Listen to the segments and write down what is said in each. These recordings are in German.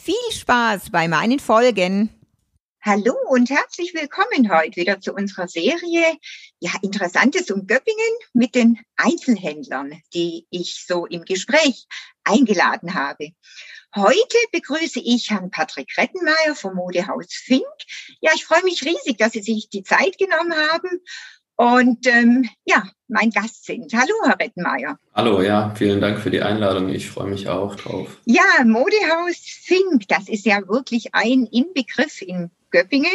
Viel Spaß bei meinen Folgen. Hallo und herzlich willkommen heute wieder zu unserer Serie Ja, Interessantes um Göppingen mit den Einzelhändlern, die ich so im Gespräch eingeladen habe. Heute begrüße ich Herrn Patrick Rettenmeier vom Modehaus Fink. Ja, ich freue mich riesig, dass Sie sich die Zeit genommen haben und ähm, ja, mein Gast sind. Hallo, Herr Rettenmeier. Hallo, ja, vielen Dank für die Einladung. Ich freue mich auch drauf. Ja, Modehaus Fink, das ist ja wirklich ein Inbegriff in Göppingen.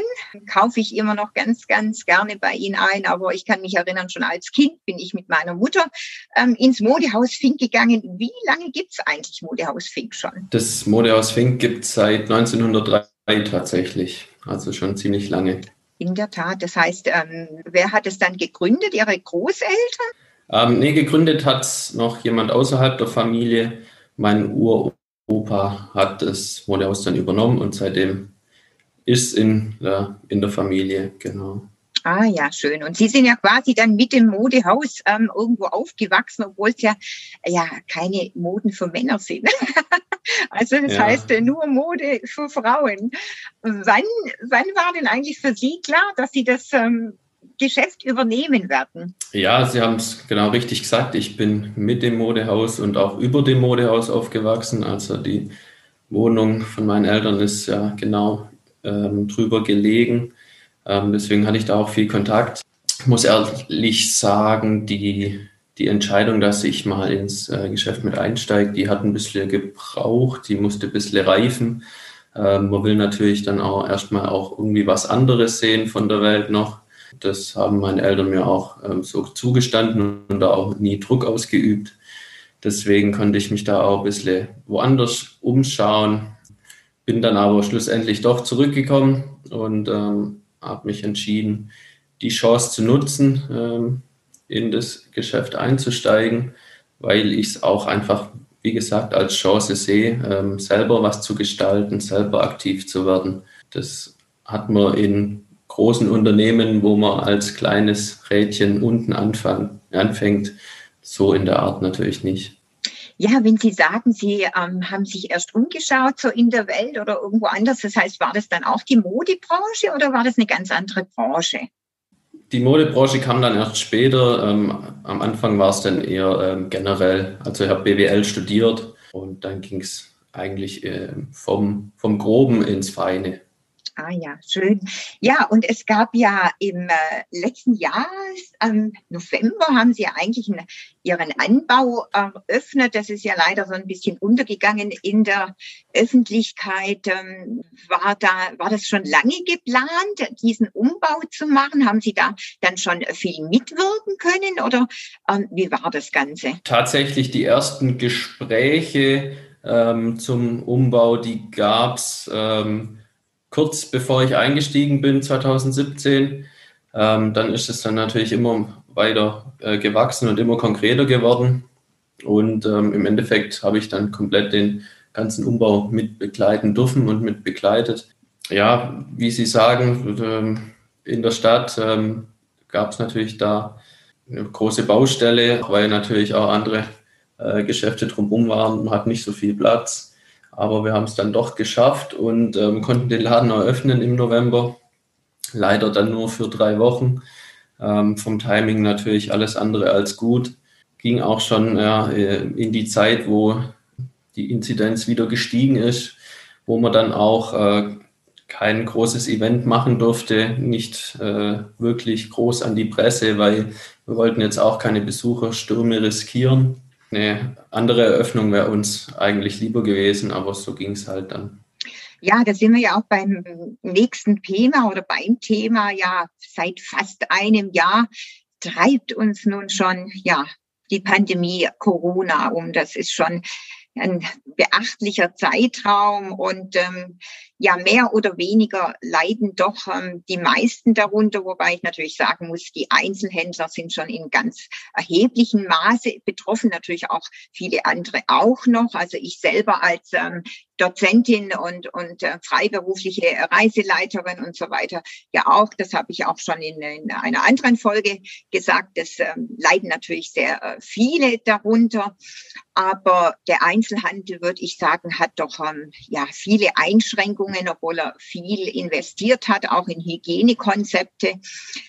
Kaufe ich immer noch ganz, ganz gerne bei Ihnen ein. Aber ich kann mich erinnern, schon als Kind bin ich mit meiner Mutter ähm, ins Modehaus Fink gegangen. Wie lange gibt's eigentlich Modehaus Fink schon? Das Modehaus Fink gibt es seit 1903 tatsächlich. Also schon ziemlich lange. In der Tat. Das heißt, ähm, wer hat es dann gegründet? Ihre Großeltern? Ähm, nee, gegründet hat noch jemand außerhalb der Familie. Mein Uropa hat das Modehaus dann übernommen und seitdem ist in, ja, in der Familie, genau. Ah ja, schön. Und Sie sind ja quasi dann mit dem Modehaus ähm, irgendwo aufgewachsen, obwohl es ja, ja keine Moden für Männer sind. also das ja. heißt nur Mode für Frauen. Wann, wann war denn eigentlich für Sie klar, dass Sie das ähm, Geschäft übernehmen werden? Ja, Sie haben es genau richtig gesagt. Ich bin mit dem Modehaus und auch über dem Modehaus aufgewachsen. Also die Wohnung von meinen Eltern ist ja genau ähm, drüber gelegen. Ähm, deswegen hatte ich da auch viel Kontakt. Ich muss ehrlich sagen, die, die Entscheidung, dass ich mal ins äh, Geschäft mit einsteige, die hat ein bisschen gebraucht, die musste ein bisschen reifen. Ähm, man will natürlich dann auch erstmal auch irgendwie was anderes sehen von der Welt noch. Das haben meine Eltern mir auch ähm, so zugestanden und da auch nie Druck ausgeübt. Deswegen konnte ich mich da auch ein bisschen woanders umschauen. Bin dann aber schlussendlich doch zurückgekommen und ähm, habe mich entschieden, die Chance zu nutzen, ähm, in das Geschäft einzusteigen, weil ich es auch einfach, wie gesagt, als Chance sehe, ähm, selber was zu gestalten, selber aktiv zu werden. Das hat man in großen Unternehmen, wo man als kleines Rädchen unten anfang, anfängt, so in der Art natürlich nicht. Ja, wenn Sie sagen, Sie ähm, haben sich erst umgeschaut so in der Welt oder irgendwo anders, das heißt, war das dann auch die Modebranche oder war das eine ganz andere Branche? Die Modebranche kam dann erst später. Ähm, am Anfang war es dann eher ähm, generell. Also ich habe BWL studiert und dann ging es eigentlich äh, vom, vom Groben ins Feine. Ah ja, schön. Ja, und es gab ja im äh, letzten Jahr, am November, haben Sie ja eigentlich einen, Ihren Anbau eröffnet. Das ist ja leider so ein bisschen untergegangen in der Öffentlichkeit. Ähm, war, da, war das schon lange geplant, diesen Umbau zu machen? Haben Sie da dann schon viel mitwirken können oder ähm, wie war das Ganze? Tatsächlich die ersten Gespräche ähm, zum Umbau, die gab es. Kurz bevor ich eingestiegen bin, 2017. Ähm, dann ist es dann natürlich immer weiter äh, gewachsen und immer konkreter geworden. Und ähm, im Endeffekt habe ich dann komplett den ganzen Umbau mit begleiten dürfen und mit begleitet. Ja, wie Sie sagen, ähm, in der Stadt ähm, gab es natürlich da eine große Baustelle, weil natürlich auch andere äh, Geschäfte drumherum waren. Man hat nicht so viel Platz. Aber wir haben es dann doch geschafft und ähm, konnten den Laden eröffnen im November. Leider dann nur für drei Wochen. Ähm, vom Timing natürlich alles andere als gut. Ging auch schon ja, äh, in die Zeit, wo die Inzidenz wieder gestiegen ist, wo man dann auch äh, kein großes Event machen durfte, nicht äh, wirklich groß an die Presse, weil wir wollten jetzt auch keine Besucherstürme riskieren. Eine andere Eröffnung wäre uns eigentlich lieber gewesen, aber so ging es halt dann. Ja, da sind wir ja auch beim nächsten Thema oder beim Thema. Ja, seit fast einem Jahr treibt uns nun schon, ja, die Pandemie Corona um. Das ist schon ein beachtlicher Zeitraum und ähm, ja, mehr oder weniger leiden doch ähm, die meisten darunter, wobei ich natürlich sagen muss, die Einzelhändler sind schon in ganz erheblichem Maße betroffen, natürlich auch viele andere auch noch. Also ich selber als ähm, Dozentin und, und äh, freiberufliche Reiseleiterin und so weiter. Ja, auch, das habe ich auch schon in, in einer anderen Folge gesagt, das ähm, leiden natürlich sehr äh, viele darunter. Aber der Einzelhandel, würde ich sagen, hat doch ähm, ja viele Einschränkungen, obwohl er viel investiert hat, auch in Hygienekonzepte.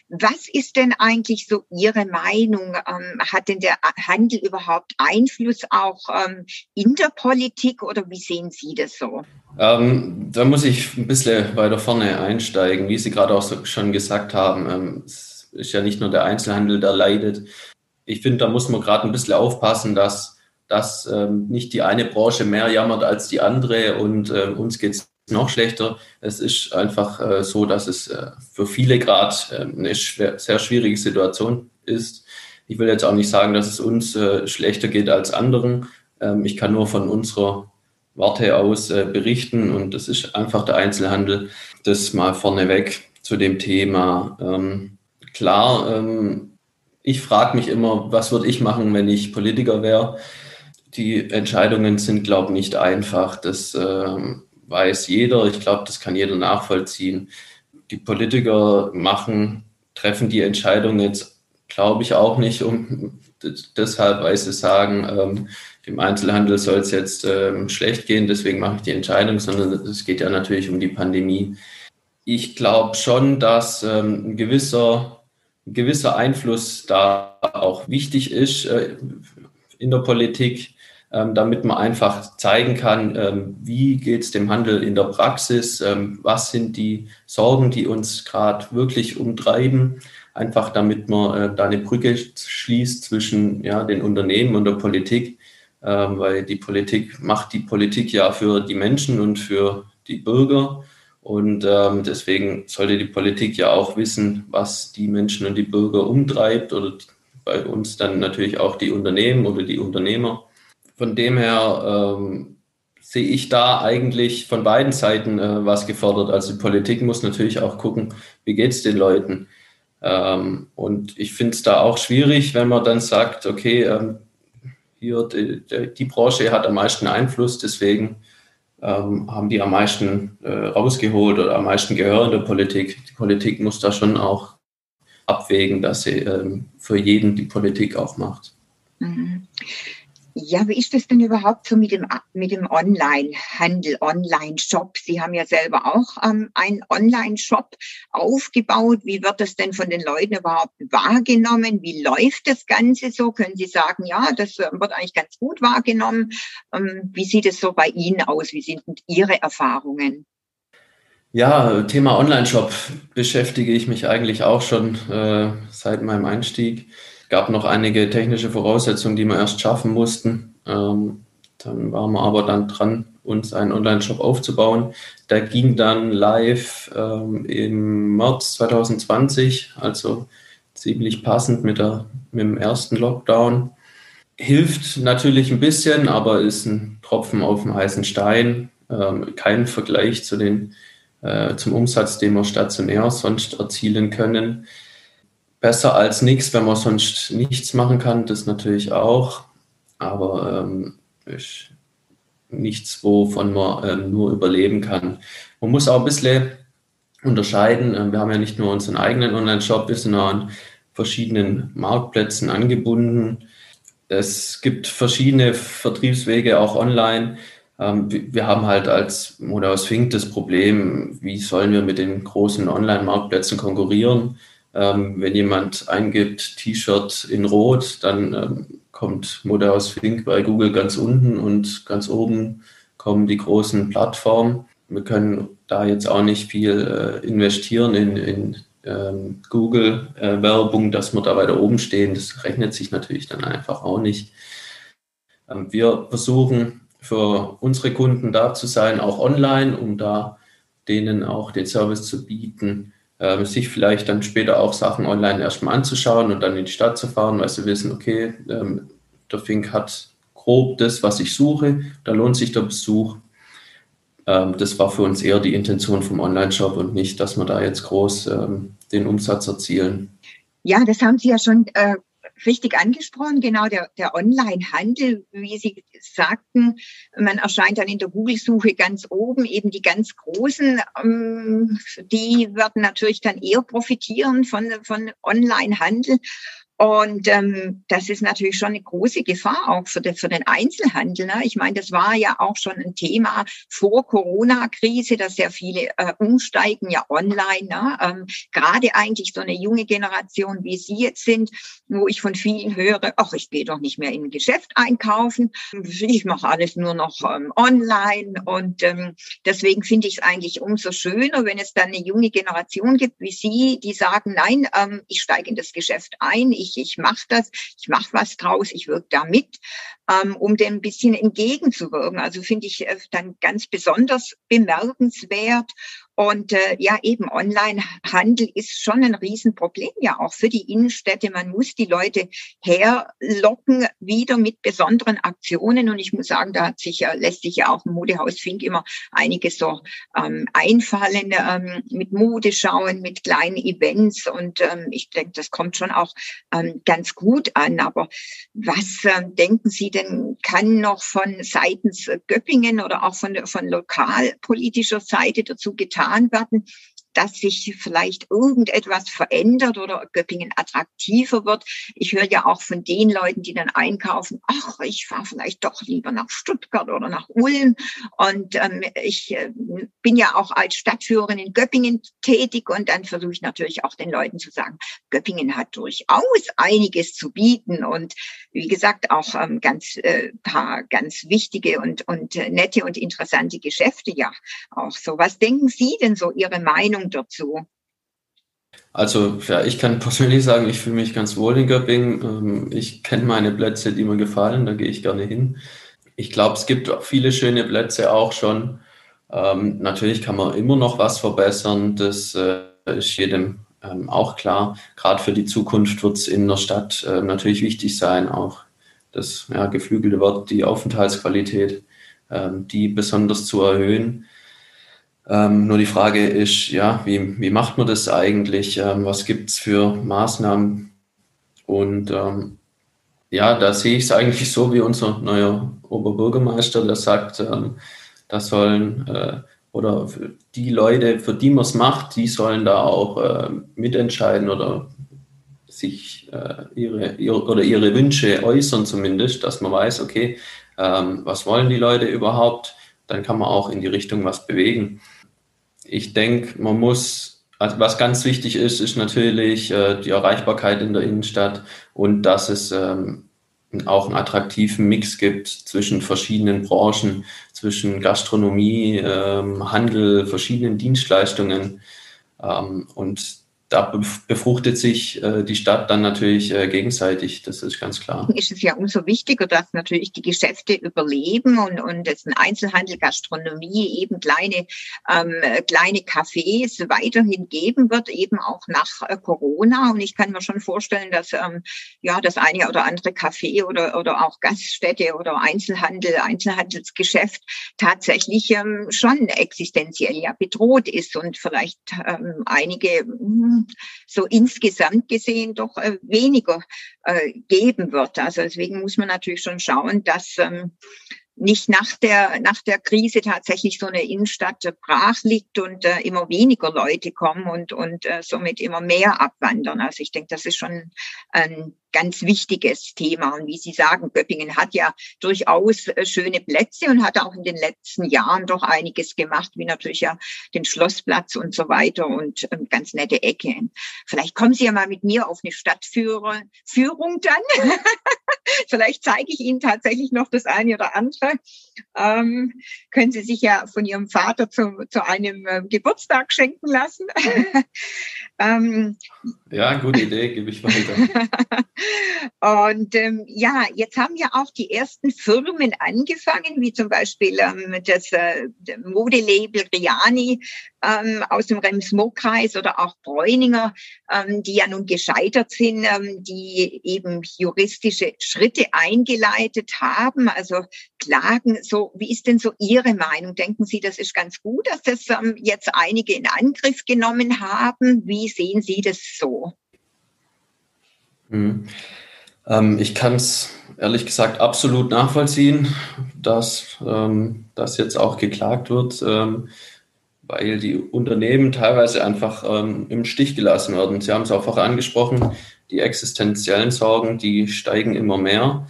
Was ist denn eigentlich so Ihre Meinung? Ähm, hat denn der Handel überhaupt Einfluss auch ähm, in der Politik oder wie sehen Sie das so? Ähm, da muss ich ein bisschen weiter vorne einsteigen. Wie Sie gerade auch schon gesagt haben, ähm, es ist ja nicht nur der Einzelhandel, der leidet. Ich finde, da muss man gerade ein bisschen aufpassen, dass, dass ähm, nicht die eine Branche mehr jammert als die andere und äh, uns geht es noch schlechter. Es ist einfach äh, so, dass es äh, für viele gerade äh, eine schwer, sehr schwierige Situation ist. Ich will jetzt auch nicht sagen, dass es uns äh, schlechter geht als anderen. Ähm, ich kann nur von unserer Warte aus äh, berichten und das ist einfach der Einzelhandel. Das mal vorneweg zu dem Thema. Ähm, klar, ähm, ich frage mich immer, was würde ich machen, wenn ich Politiker wäre? Die Entscheidungen sind, glaube ich, nicht einfach. Das ähm, weiß jeder. Ich glaube, das kann jeder nachvollziehen. Die Politiker machen, treffen die Entscheidung jetzt, glaube ich, auch nicht, um deshalb, weil sie sagen, ähm, dem Einzelhandel soll es jetzt ähm, schlecht gehen, deswegen mache ich die Entscheidung, sondern es geht ja natürlich um die Pandemie. Ich glaube schon, dass ähm, ein, gewisser, ein gewisser Einfluss da auch wichtig ist äh, in der Politik, damit man einfach zeigen kann, ähm, wie geht es dem Handel in der Praxis, ähm, was sind die Sorgen, die uns gerade wirklich umtreiben einfach damit man äh, da eine Brücke schließt zwischen ja, den Unternehmen und der Politik ähm, weil die Politik macht die Politik ja für die Menschen und für die Bürger. Und ähm, deswegen sollte die Politik ja auch wissen, was die Menschen und die Bürger umtreibt oder bei uns dann natürlich auch die Unternehmen oder die Unternehmer. Von dem her ähm, sehe ich da eigentlich von beiden Seiten äh, was gefordert. Also die Politik muss natürlich auch gucken, wie geht es den Leuten. Ähm, und ich finde es da auch schwierig, wenn man dann sagt, okay, ähm, hier die, die, Branche hat am meisten Einfluss, deswegen ähm, haben die am meisten äh, rausgeholt oder am meisten Gehör in der Politik. Die Politik muss da schon auch abwägen, dass sie ähm, für jeden die Politik auch macht. Mhm. Ja, wie ist das denn überhaupt so mit dem, mit dem Online-Handel, Online-Shop? Sie haben ja selber auch ähm, einen Online-Shop aufgebaut. Wie wird das denn von den Leuten überhaupt wahrgenommen? Wie läuft das Ganze so? Können Sie sagen, ja, das äh, wird eigentlich ganz gut wahrgenommen? Ähm, wie sieht es so bei Ihnen aus? Wie sind Ihre Erfahrungen? Ja, Thema Online-Shop beschäftige ich mich eigentlich auch schon äh, seit meinem Einstieg gab noch einige technische Voraussetzungen, die wir erst schaffen mussten. Ähm, dann waren wir aber dann dran, uns einen Online-Shop aufzubauen. Der ging dann live ähm, im März 2020, also ziemlich passend mit, der, mit dem ersten Lockdown. Hilft natürlich ein bisschen, aber ist ein Tropfen auf dem heißen Stein. Ähm, kein Vergleich zu den, äh, zum Umsatz, den wir stationär sonst erzielen können besser als nichts, wenn man sonst nichts machen kann, das natürlich auch. Aber ähm, ist nichts, wovon man ähm, nur überleben kann. Man muss auch ein bisschen unterscheiden. Ähm, wir haben ja nicht nur unseren eigenen Online-Shop, wir sind auch an verschiedenen Marktplätzen angebunden. Es gibt verschiedene Vertriebswege auch online. Ähm, wir haben halt als Modaus Fink das Problem, wie sollen wir mit den großen Online-Marktplätzen konkurrieren? Ähm, wenn jemand eingibt T-Shirt in Rot, dann ähm, kommt Mode aus Fink bei Google ganz unten und ganz oben kommen die großen Plattformen. Wir können da jetzt auch nicht viel äh, investieren in, in ähm, Google-Werbung, äh, dass wir da weiter oben stehen. Das rechnet sich natürlich dann einfach auch nicht. Ähm, wir versuchen für unsere Kunden da zu sein, auch online, um da denen auch den Service zu bieten, äh, sich vielleicht dann später auch Sachen online erstmal anzuschauen und dann in die Stadt zu fahren, weil sie wissen, okay, ähm, der Fink hat grob das, was ich suche. Da lohnt sich der Besuch. Ähm, das war für uns eher die Intention vom Online-Shop und nicht, dass wir da jetzt groß ähm, den Umsatz erzielen. Ja, das haben Sie ja schon äh, richtig angesprochen, genau der, der Online-Handel, wie Sie sagten, man erscheint dann in der Google-Suche ganz oben, eben die ganz Großen, ähm, die werden natürlich dann eher profitieren von, von Online-Handel. Und ähm, das ist natürlich schon eine große Gefahr auch für, den, für den Einzelhandel. Ne? Ich meine, das war ja auch schon ein Thema vor Corona-Krise, dass sehr viele äh, umsteigen ja online. Ne? Ähm, Gerade eigentlich so eine junge Generation, wie Sie jetzt sind, wo ich von vielen höre, ach, ich gehe doch nicht mehr in ein Geschäft einkaufen, ich mache alles nur noch ähm, online. Und ähm, deswegen finde ich es eigentlich umso schöner, wenn es dann eine junge Generation gibt wie Sie, die sagen, nein, ähm, ich steige in das Geschäft ein, ich, ich mache das, ich mache was draus, ich wirke da mit, ähm, um dem ein bisschen entgegenzuwirken. Also finde ich äh, dann ganz besonders bemerkenswert. Und äh, ja, eben Onlinehandel ist schon ein Riesenproblem, ja auch für die Innenstädte. Man muss die Leute herlocken, wieder mit besonderen Aktionen. Und ich muss sagen, da hat sich, äh, lässt sich ja auch im Modehaus Fink immer einiges so ähm, einfallen, ähm, mit Mode schauen, mit kleinen Events. Und ähm, ich denke, das kommt schon auch ähm, ganz gut an. Aber was ähm, denken Sie denn, kann noch von seitens Göppingen oder auch von, von lokalpolitischer Seite dazu getan getan werden, dass sich vielleicht irgendetwas verändert oder Göppingen attraktiver wird. Ich höre ja auch von den Leuten, die dann einkaufen, ach, ich fahre vielleicht doch lieber nach Stuttgart oder nach Ulm. Und ähm, ich äh, bin ja auch als Stadtführerin in Göppingen tätig und dann versuche ich natürlich auch den Leuten zu sagen, Göppingen hat durchaus einiges zu bieten und wie gesagt auch ähm, ganz äh, paar ganz wichtige und und äh, nette und interessante Geschäfte ja auch so. Was denken Sie denn so Ihre Meinung Meinung dazu? Also, ja, ich kann persönlich sagen, ich fühle mich ganz wohl in Göppingen. Ähm, ich kenne meine Plätze, die mir gefallen, da gehe ich gerne hin. Ich glaube, es gibt viele schöne Plätze auch schon. Ähm, natürlich kann man immer noch was verbessern, das äh, ist jedem ähm, auch klar. Gerade für die Zukunft wird es in der Stadt äh, natürlich wichtig sein, auch das ja, geflügelte Wort, die Aufenthaltsqualität, die besonders zu erhöhen. Ähm, nur die Frage ist, ja, wie, wie macht man das eigentlich? Ähm, was gibt es für Maßnahmen? Und ähm, ja, da sehe ich es eigentlich so wie unser neuer Oberbürgermeister, der sagt, ähm, da sollen äh, oder die Leute, für die man es macht, die sollen da auch äh, mitentscheiden oder sich äh, ihre, ihre, oder ihre Wünsche äußern zumindest, dass man weiß, okay, ähm, was wollen die Leute überhaupt? Dann kann man auch in die Richtung was bewegen ich denke, man muss, also was ganz wichtig ist, ist natürlich äh, die Erreichbarkeit in der Innenstadt und dass es ähm, auch einen attraktiven Mix gibt zwischen verschiedenen Branchen, zwischen Gastronomie, ähm, Handel, verschiedenen Dienstleistungen. Ähm, und da befruchtet sich äh, die Stadt dann natürlich äh, gegenseitig, das ist ganz klar. Ist es ja umso wichtiger, dass natürlich die Geschäfte überleben und, und es ein Einzelhandel, Gastronomie, eben kleine, ähm, kleine Cafés weiterhin geben wird, eben auch nach äh, Corona. Und ich kann mir schon vorstellen, dass ähm, ja das eine oder andere Café oder, oder auch Gaststätte oder Einzelhandel, Einzelhandelsgeschäft tatsächlich ähm, schon existenziell ja bedroht ist und vielleicht ähm, einige hm, so insgesamt gesehen doch äh, weniger äh, geben wird. Also deswegen muss man natürlich schon schauen, dass ähm, nicht nach der, nach der Krise tatsächlich so eine Innenstadt brach liegt und äh, immer weniger Leute kommen und, und äh, somit immer mehr abwandern. Also ich denke, das ist schon ein ganz wichtiges Thema. Und wie Sie sagen, Göppingen hat ja durchaus äh, schöne Plätze und hat auch in den letzten Jahren doch einiges gemacht, wie natürlich ja den Schlossplatz und so weiter und ähm, ganz nette Ecken. Vielleicht kommen Sie ja mal mit mir auf eine Stadtführung dann. Vielleicht zeige ich Ihnen tatsächlich noch das eine oder andere. Ähm, können Sie sich ja von Ihrem Vater zu, zu einem äh, Geburtstag schenken lassen. ähm, ja, gute Idee, gebe ich weiter. Und ähm, ja, jetzt haben ja auch die ersten Firmen angefangen, wie zum Beispiel ähm, das äh, Modelabel Riani ähm, aus dem Rems-Murr-Kreis oder auch Bräuninger, ähm, die ja nun gescheitert sind, ähm, die eben juristische Schritte eingeleitet haben, also Klagen. So, wie ist denn so Ihre Meinung? Denken Sie, das ist ganz gut, dass das ähm, jetzt einige in Angriff genommen haben? Wie sehen Sie das so? Mhm. Ähm, ich kann es ehrlich gesagt absolut nachvollziehen, dass ähm, das jetzt auch geklagt wird, ähm, weil die Unternehmen teilweise einfach ähm, im Stich gelassen werden. Sie haben es auch vorher angesprochen, die existenziellen Sorgen, die steigen immer mehr.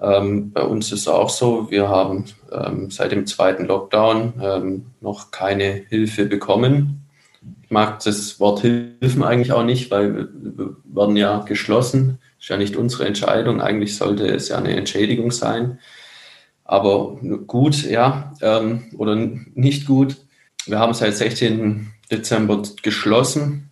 Ähm, bei uns ist es auch so, wir haben ähm, seit dem zweiten Lockdown noch keine Hilfe bekommen mag das Wort Hilfen eigentlich auch nicht, weil wir werden ja geschlossen. Ist ja nicht unsere Entscheidung. Eigentlich sollte es ja eine Entschädigung sein. Aber gut, ja, ähm, oder nicht gut. Wir haben seit 16. Dezember geschlossen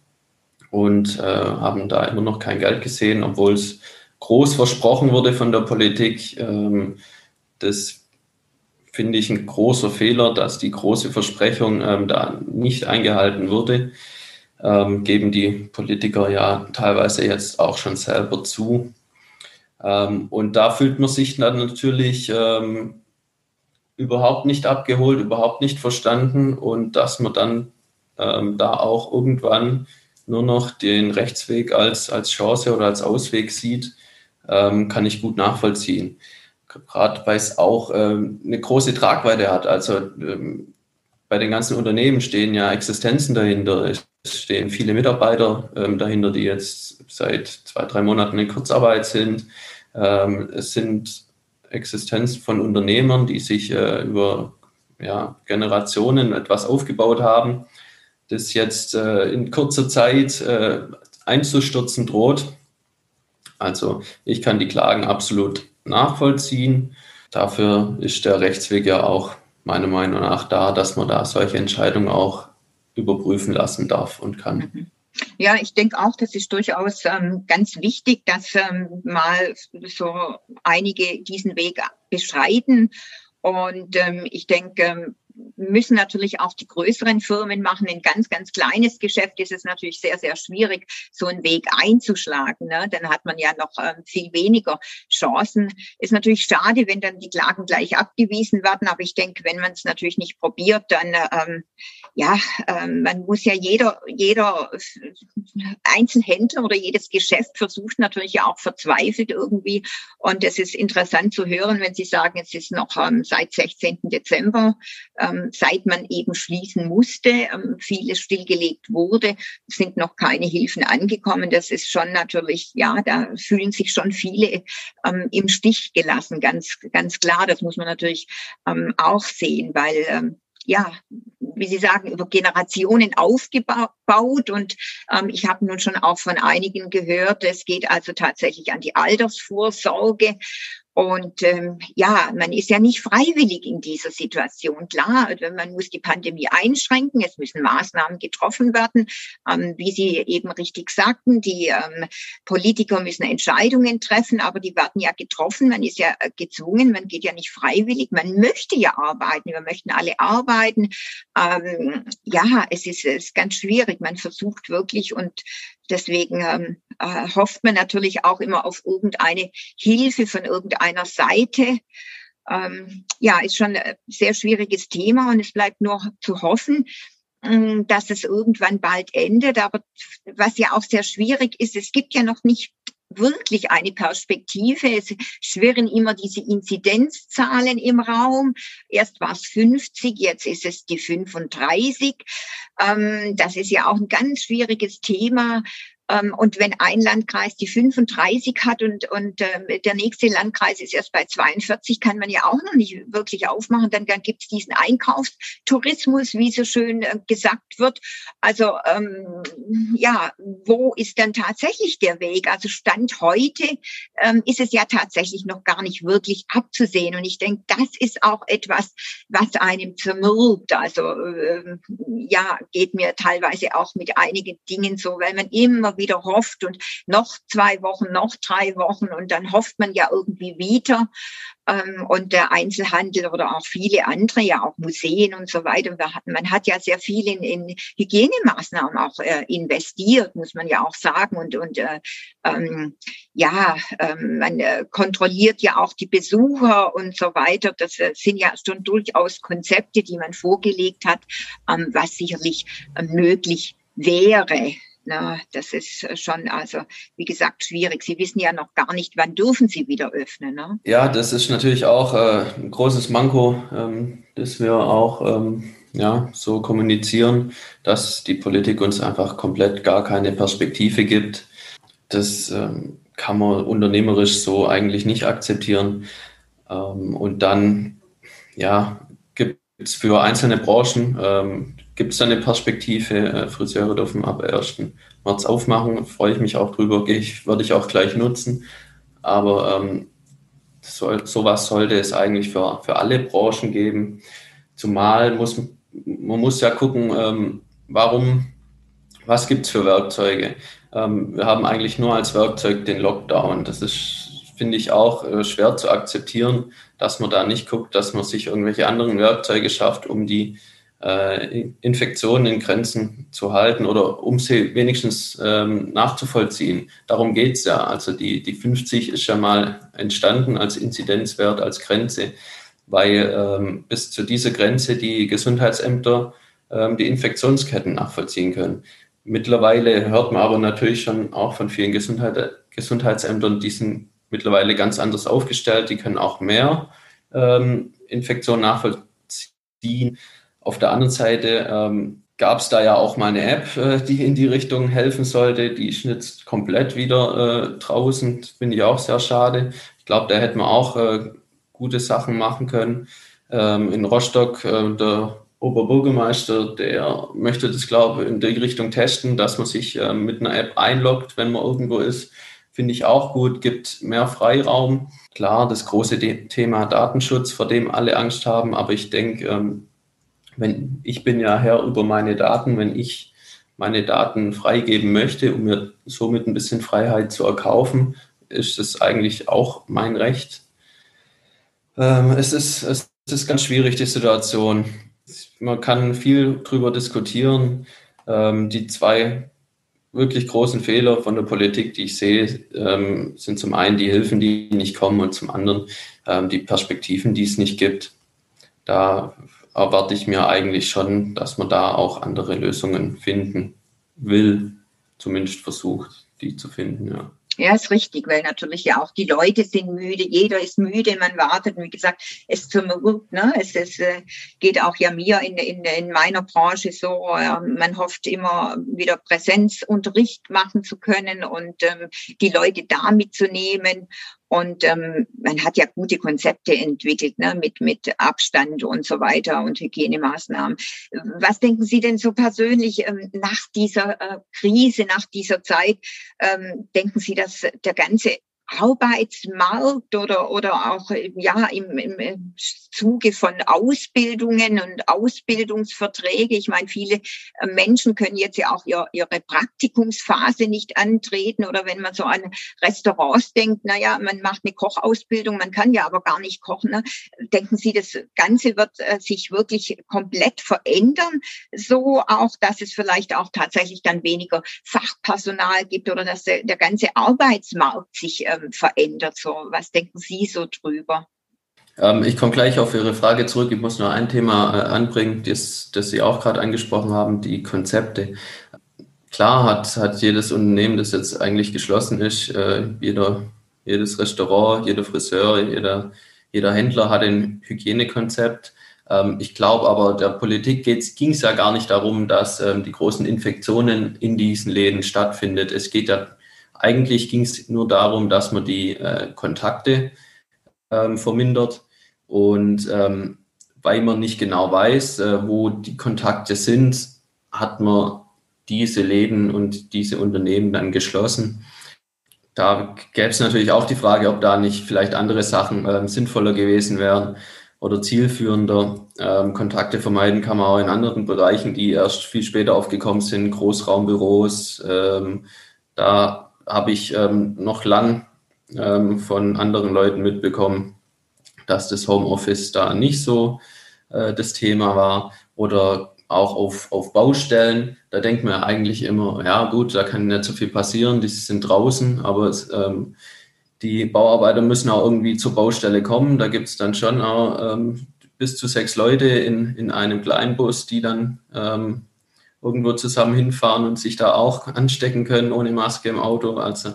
und äh, haben da immer noch kein Geld gesehen, obwohl es groß versprochen wurde von der Politik. Ähm, das finde ich ein großer Fehler, dass die große Versprechung ähm, da nicht eingehalten wurde. Ähm, geben die Politiker ja teilweise jetzt auch schon selber zu. Ähm, und da fühlt man sich dann natürlich ähm, überhaupt nicht abgeholt, überhaupt nicht verstanden und dass man dann ähm, da auch irgendwann nur noch den Rechtsweg als, als Chance oder als Ausweg sieht, ähm, kann ich gut nachvollziehen gerade weil es auch ähm, eine große Tragweite hat. Also ähm, bei den ganzen Unternehmen stehen ja Existenzen dahinter. Es stehen viele Mitarbeiter ähm, dahinter, die jetzt seit zwei, drei Monaten in Kurzarbeit sind. Ähm, es sind Existenzen von Unternehmern, die sich äh, über ja, Generationen etwas aufgebaut haben, das jetzt äh, in kurzer Zeit äh, einzustürzen droht. Also ich kann die Klagen absolut nachvollziehen. Dafür ist der Rechtsweg ja auch meiner Meinung nach da, dass man da solche Entscheidungen auch überprüfen lassen darf und kann. Mhm. Ja, ich denke auch, das ist durchaus ähm, ganz wichtig, dass ähm, mal so einige diesen Weg beschreiten. Und ähm, ich denke, ähm, müssen natürlich auch die größeren Firmen machen. Ein ganz, ganz kleines Geschäft ist es natürlich sehr, sehr schwierig, so einen Weg einzuschlagen. Ne? Dann hat man ja noch ähm, viel weniger Chancen. Ist natürlich schade, wenn dann die Klagen gleich abgewiesen werden. Aber ich denke, wenn man es natürlich nicht probiert, dann ähm, ja, ähm, man muss ja jeder, jeder Einzelhändler oder jedes Geschäft versucht natürlich auch verzweifelt irgendwie. Und es ist interessant zu hören, wenn Sie sagen, es ist noch ähm, seit 16. Dezember ähm, seit man eben schließen musste, ähm, vieles stillgelegt wurde, sind noch keine Hilfen angekommen. Das ist schon natürlich, ja, da fühlen sich schon viele ähm, im Stich gelassen, ganz, ganz klar. Das muss man natürlich ähm, auch sehen, weil ähm, ja, wie Sie sagen, über Generationen aufgebaut. Und ähm, ich habe nun schon auch von einigen gehört, es geht also tatsächlich an die Altersvorsorge. Und ähm, ja, man ist ja nicht freiwillig in dieser Situation. Klar, man muss die Pandemie einschränken, es müssen Maßnahmen getroffen werden. Ähm, wie Sie eben richtig sagten, die ähm, Politiker müssen Entscheidungen treffen, aber die werden ja getroffen. Man ist ja äh, gezwungen, man geht ja nicht freiwillig. Man möchte ja arbeiten, wir möchten alle arbeiten. Ähm, ja, es ist, es ist ganz schwierig. Man versucht wirklich und Deswegen ähm, äh, hofft man natürlich auch immer auf irgendeine Hilfe von irgendeiner Seite. Ähm, ja, ist schon ein sehr schwieriges Thema und es bleibt nur zu hoffen, ähm, dass es irgendwann bald endet. Aber was ja auch sehr schwierig ist, es gibt ja noch nicht wirklich eine Perspektive. Es schwirren immer diese Inzidenzzahlen im Raum. Erst war es 50, jetzt ist es die 35. Ähm, das ist ja auch ein ganz schwieriges Thema. Ähm, und wenn ein Landkreis die 35 hat und, und äh, der nächste Landkreis ist erst bei 42, kann man ja auch noch nicht wirklich aufmachen. Dann, dann gibt es diesen Einkaufstourismus, wie so schön äh, gesagt wird. Also ähm, ja, wo ist dann tatsächlich der Weg? Also Stand heute ähm, ist es ja tatsächlich noch gar nicht wirklich abzusehen. Und ich denke, das ist auch etwas, was einem zermürbt. Also äh, ja, geht mir teilweise auch mit einigen Dingen so, weil man immer wieder hofft und noch zwei Wochen, noch drei Wochen und dann hofft man ja irgendwie wieder. Ähm, und der Einzelhandel oder auch viele andere, ja auch Museen und so weiter. Man hat ja sehr viel in, in Hygienemaßnahmen auch äh, investiert, muss man ja auch sagen. Und, und äh, ähm, ja, ähm, man äh, kontrolliert ja auch die Besucher und so weiter. Das sind ja schon durchaus Konzepte, die man vorgelegt hat, ähm, was sicherlich möglich wäre. Na, das ist schon, also wie gesagt, schwierig. Sie wissen ja noch gar nicht, wann dürfen Sie wieder öffnen. Ne? Ja, das ist natürlich auch äh, ein großes Manko, ähm, dass wir auch ähm, ja, so kommunizieren, dass die Politik uns einfach komplett gar keine Perspektive gibt. Das ähm, kann man unternehmerisch so eigentlich nicht akzeptieren. Ähm, und dann, ja, gibt es für einzelne Branchen ähm, gibt es da eine Perspektive. Äh, Friseure dürfen ab 1. März aufmachen. Freue ich mich auch drüber. Ich, würde ich auch gleich nutzen. Aber ähm, soll, sowas sollte es eigentlich für, für alle Branchen geben. Zumal muss man muss ja gucken, ähm, warum, was gibt es für Werkzeuge? Ähm, wir haben eigentlich nur als Werkzeug den Lockdown. Das ist, finde ich, auch äh, schwer zu akzeptieren, dass man da nicht guckt, dass man sich irgendwelche anderen Werkzeuge schafft, um die äh, Infektionen in Grenzen zu halten oder um sie wenigstens ähm, nachzuvollziehen. Darum geht es ja. Also die, die 50 ist ja mal entstanden als Inzidenzwert, als Grenze, weil ähm, bis zu dieser Grenze die Gesundheitsämter ähm, die Infektionsketten nachvollziehen können. Mittlerweile hört man aber natürlich schon auch von vielen Gesundheit, Gesundheitsämtern, die sind mittlerweile ganz anders aufgestellt, die können auch mehr ähm, Infektionen nachvollziehen. Auf der anderen Seite ähm, gab es da ja auch mal eine App, äh, die in die Richtung helfen sollte. Die ist jetzt komplett wieder äh, draußen. Finde ich auch sehr schade. Ich glaube, da hätten wir auch äh, gute Sachen machen können. Ähm, in Rostock, äh, der Oberbürgermeister, der möchte das, glaube ich, in die Richtung testen, dass man sich äh, mit einer App einloggt, wenn man irgendwo ist. Finde ich auch gut, gibt mehr Freiraum. Klar, das große Thema Datenschutz, vor dem alle Angst haben, aber ich denke, ähm, wenn ich bin ja Herr über meine Daten, wenn ich meine Daten freigeben möchte, um mir somit ein bisschen Freiheit zu erkaufen, ist es eigentlich auch mein Recht. Ähm, es, ist, es ist ganz schwierig, die Situation. Man kann viel darüber diskutieren. Ähm, die zwei wirklich großen Fehler von der Politik, die ich sehe, ähm, sind zum einen die Hilfen, die nicht kommen und zum anderen ähm, die Perspektiven, die es nicht gibt. Da erwarte ich mir eigentlich schon, dass man da auch andere Lösungen finden will, zumindest versucht, die zu finden, ja. Ja, ist richtig, weil natürlich ja auch die Leute sind müde, jeder ist müde, man wartet. Wie gesagt, es zum ne, es, es äh, geht auch ja mir in, in, in meiner Branche so, äh, man hofft immer wieder Präsenzunterricht machen zu können und ähm, die Leute da mitzunehmen. Und ähm, man hat ja gute Konzepte entwickelt, ne, mit, mit Abstand und so weiter und Hygienemaßnahmen. Was denken Sie denn so persönlich ähm, nach dieser äh, Krise, nach dieser Zeit? Ähm, denken Sie, dass der ganze Arbeitsmarkt oder, oder auch ja, im, im Zuge von Ausbildungen und Ausbildungsverträge. Ich meine, viele äh, Menschen können jetzt ja auch ihr, ihre Praktikumsphase nicht antreten oder wenn man so an Restaurants denkt, naja, man macht eine Kochausbildung, man kann ja aber gar nicht kochen. Ne? Denken Sie, das Ganze wird äh, sich wirklich komplett verändern, so auch, dass es vielleicht auch tatsächlich dann weniger Fachpersonal gibt oder dass der, der ganze Arbeitsmarkt sich äh, ähm, verändert. So, was denken Sie so drüber? Ähm, ich komme gleich auf Ihre Frage zurück. Ich muss nur ein Thema äh, anbringen, das, das Sie auch gerade angesprochen haben, die Konzepte. Klar hat, hat jedes Unternehmen, das jetzt eigentlich geschlossen ist, äh, jeder, jedes Restaurant, jeder Friseur, jeder, jeder Händler hat ein Hygienekonzept. Ähm, ich glaube aber, der Politik ging es ja gar nicht darum, dass ähm, die großen Infektionen in diesen Läden stattfindet. Es geht ja eigentlich ging es nur darum, dass man die äh, Kontakte ähm, vermindert und ähm, weil man nicht genau weiß, äh, wo die Kontakte sind, hat man diese Läden und diese Unternehmen dann geschlossen. Da gäbe es natürlich auch die Frage, ob da nicht vielleicht andere Sachen äh, sinnvoller gewesen wären oder zielführender. Ähm, Kontakte vermeiden kann man auch in anderen Bereichen, die erst viel später aufgekommen sind, Großraumbüros, ähm, da habe ich ähm, noch lang ähm, von anderen Leuten mitbekommen, dass das Homeoffice da nicht so äh, das Thema war oder auch auf, auf Baustellen. Da denkt man ja eigentlich immer, ja gut, da kann nicht so viel passieren, die sind draußen, aber es, ähm, die Bauarbeiter müssen auch irgendwie zur Baustelle kommen. Da gibt es dann schon auch ähm, bis zu sechs Leute in, in einem Kleinbus, die dann ähm, irgendwo zusammen hinfahren und sich da auch anstecken können ohne Maske im Auto. Also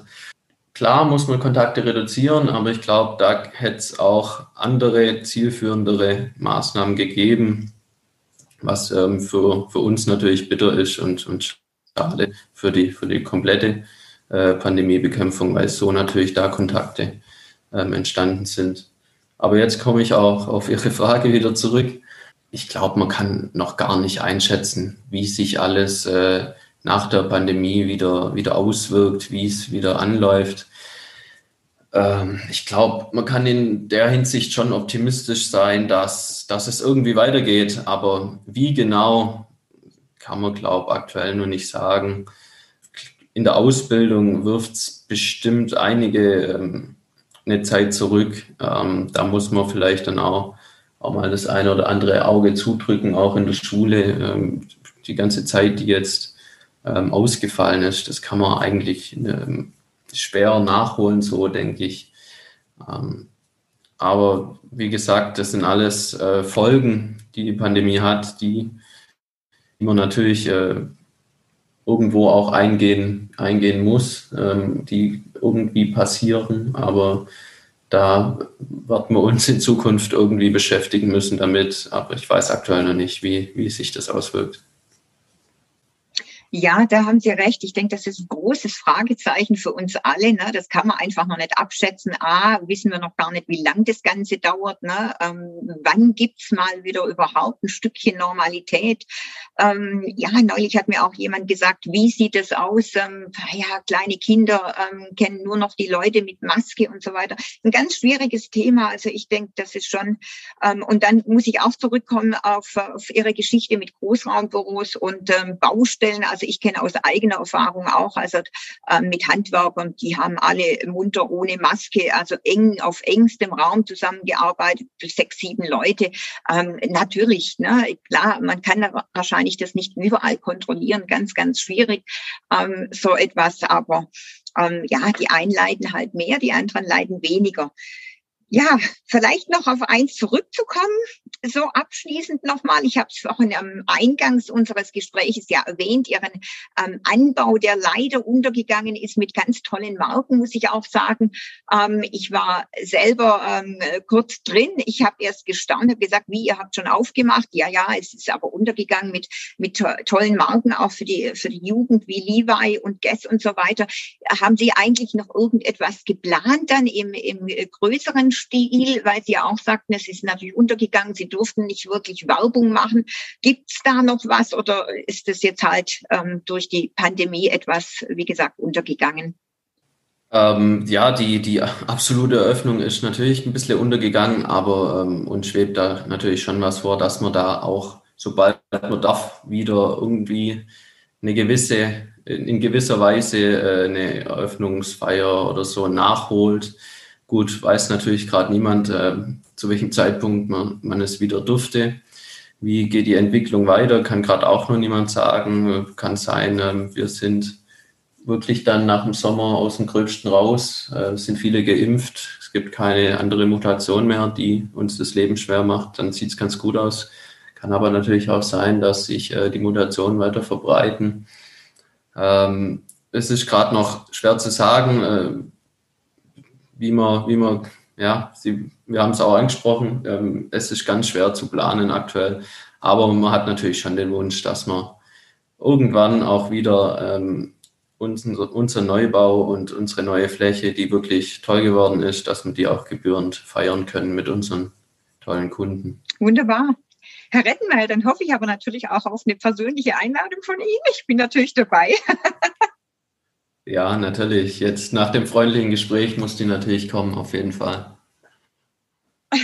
klar muss man Kontakte reduzieren, aber ich glaube, da hätte es auch andere zielführendere Maßnahmen gegeben, was ähm, für, für uns natürlich bitter ist und, und schade für die, für die komplette äh, Pandemiebekämpfung, weil so natürlich da Kontakte ähm, entstanden sind. Aber jetzt komme ich auch auf Ihre Frage wieder zurück. Ich glaube, man kann noch gar nicht einschätzen, wie sich alles äh, nach der Pandemie wieder, wieder auswirkt, wie es wieder anläuft. Ähm, ich glaube, man kann in der Hinsicht schon optimistisch sein, dass, dass es irgendwie weitergeht. Aber wie genau, kann man, glaube ich, aktuell nur nicht sagen. In der Ausbildung wirft es bestimmt einige ähm, eine Zeit zurück. Ähm, da muss man vielleicht dann auch, auch mal das eine oder andere Auge zudrücken, auch in der Schule. Ähm, die ganze Zeit, die jetzt ähm, ausgefallen ist, das kann man eigentlich ähm, schwer nachholen, so denke ich. Ähm, aber wie gesagt, das sind alles äh, Folgen, die die Pandemie hat, die, die man natürlich äh, irgendwo auch eingehen, eingehen muss, ähm, die irgendwie passieren. Aber da werden wir uns in Zukunft irgendwie beschäftigen müssen damit. Aber ich weiß aktuell noch nicht, wie, wie sich das auswirkt. Ja, da haben Sie recht. Ich denke, das ist ein großes Fragezeichen für uns alle. Ne? Das kann man einfach noch nicht abschätzen. A, wissen wir noch gar nicht, wie lang das Ganze dauert. Ne? Ähm, wann gibt's mal wieder überhaupt ein Stückchen Normalität? Ähm, ja, neulich hat mir auch jemand gesagt, wie sieht es aus? Ähm, ja, kleine Kinder ähm, kennen nur noch die Leute mit Maske und so weiter. Ein ganz schwieriges Thema. Also ich denke, das ist schon. Ähm, und dann muss ich auch zurückkommen auf, auf Ihre Geschichte mit Großraumbüros und ähm, Baustellen. Also also ich kenne aus eigener Erfahrung auch, also äh, mit Handwerkern, die haben alle munter ohne Maske, also eng auf engstem Raum zusammengearbeitet, sechs, sieben Leute. Ähm, natürlich, ne, klar, man kann wahrscheinlich das nicht überall kontrollieren, ganz, ganz schwierig, ähm, so etwas, aber ähm, ja, die einen leiden halt mehr, die anderen leiden weniger. Ja, vielleicht noch auf eins zurückzukommen, so abschließend nochmal. Ich habe es vorhin am Eingangs unseres Gesprächs ja erwähnt, Ihren ähm, Anbau, der leider untergegangen ist mit ganz tollen Marken, muss ich auch sagen. Ähm, ich war selber ähm, kurz drin. Ich habe erst gestaunt, habe gesagt, wie, ihr habt schon aufgemacht? Ja, ja, es ist aber untergegangen mit, mit to tollen Marken, auch für die, für die Jugend wie Levi und Guess und so weiter. Haben Sie eigentlich noch irgendetwas geplant dann im, im größeren Stil, weil Sie auch sagten, es ist natürlich untergegangen, Sie durften nicht wirklich Werbung machen. Gibt es da noch was oder ist es jetzt halt ähm, durch die Pandemie etwas, wie gesagt, untergegangen? Ähm, ja, die, die absolute Eröffnung ist natürlich ein bisschen untergegangen, aber ähm, uns schwebt da natürlich schon was vor, dass man da auch, sobald man darf, wieder irgendwie eine gewisse, in gewisser Weise äh, eine Eröffnungsfeier oder so nachholt. Gut, weiß natürlich gerade niemand, äh, zu welchem Zeitpunkt man, man es wieder durfte. Wie geht die Entwicklung weiter, kann gerade auch noch niemand sagen. Kann sein, äh, wir sind wirklich dann nach dem Sommer aus dem Gröbsten raus, äh, sind viele geimpft. Es gibt keine andere Mutation mehr, die uns das Leben schwer macht. Dann sieht es ganz gut aus. Kann aber natürlich auch sein, dass sich äh, die Mutationen weiter verbreiten. Ähm, es ist gerade noch schwer zu sagen. Wie man, wie man, ja, Sie, wir haben es auch angesprochen, ähm, es ist ganz schwer zu planen aktuell, aber man hat natürlich schon den Wunsch, dass man irgendwann auch wieder ähm, unser, unser Neubau und unsere neue Fläche, die wirklich toll geworden ist, dass wir die auch gebührend feiern können mit unseren tollen Kunden. Wunderbar. Herr Rettenmeier, dann hoffe ich aber natürlich auch auf eine persönliche Einladung von Ihnen. Ich bin natürlich dabei. Ja, natürlich. Jetzt nach dem freundlichen Gespräch muss die natürlich kommen, auf jeden Fall.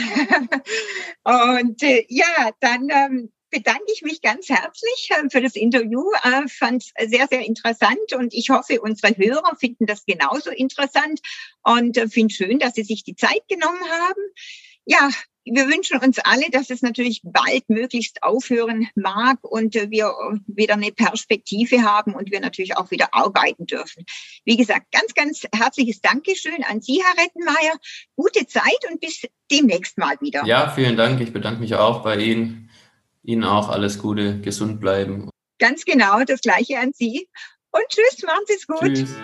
und äh, ja, dann ähm, bedanke ich mich ganz herzlich äh, für das Interview. Äh, Fand es sehr, sehr interessant und ich hoffe, unsere Hörer finden das genauso interessant und äh, finde schön, dass Sie sich die Zeit genommen haben. Ja, wir wünschen uns alle, dass es natürlich bald möglichst aufhören mag und äh, wir wieder eine Perspektive haben und wir natürlich auch wieder arbeiten dürfen. Wie gesagt, ganz, ganz herzliches Dankeschön an Sie, Herr Rettenmeier. Gute Zeit und bis demnächst mal wieder. Ja, vielen Dank. Ich bedanke mich auch bei Ihnen. Ihnen auch alles Gute, gesund bleiben. Ganz genau, das gleiche an Sie. Und tschüss, machen Sie es gut. Tschüss.